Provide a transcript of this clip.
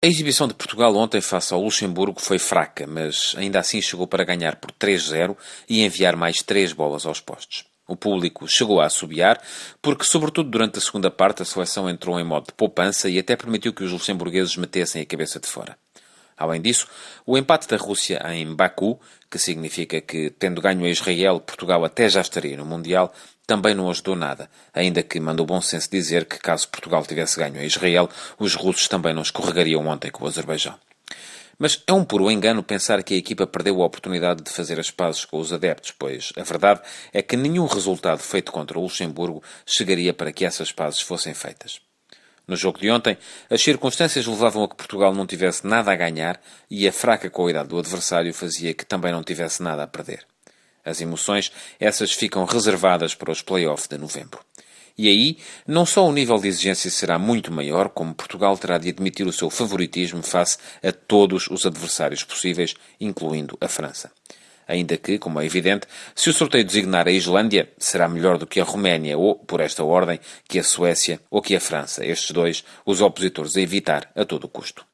A exibição de Portugal ontem face ao Luxemburgo foi fraca, mas ainda assim chegou para ganhar por 3-0 e enviar mais três bolas aos postos. O público chegou a assobiar, porque, sobretudo durante a segunda parte, a seleção entrou em modo de poupança e até permitiu que os luxemburgueses metessem a cabeça de fora. Além disso, o empate da Rússia em Baku, que significa que, tendo ganho a Israel, Portugal até já estaria no Mundial, também não ajudou nada, ainda que mandou bom senso dizer que, caso Portugal tivesse ganho a Israel, os russos também não escorregariam ontem com o Azerbaijão. Mas é um puro engano pensar que a equipa perdeu a oportunidade de fazer as pazes com os adeptos, pois a verdade é que nenhum resultado feito contra o Luxemburgo chegaria para que essas pazes fossem feitas. No jogo de ontem, as circunstâncias levavam a que Portugal não tivesse nada a ganhar e a fraca qualidade do adversário fazia que também não tivesse nada a perder. As emoções, essas ficam reservadas para os play-offs de novembro. E aí, não só o nível de exigência será muito maior, como Portugal terá de admitir o seu favoritismo face a todos os adversários possíveis, incluindo a França ainda que, como é evidente, se o sorteio designar a Islândia, será melhor do que a Roménia ou, por esta ordem, que a Suécia ou que a França, estes dois, os opositores a evitar a todo custo.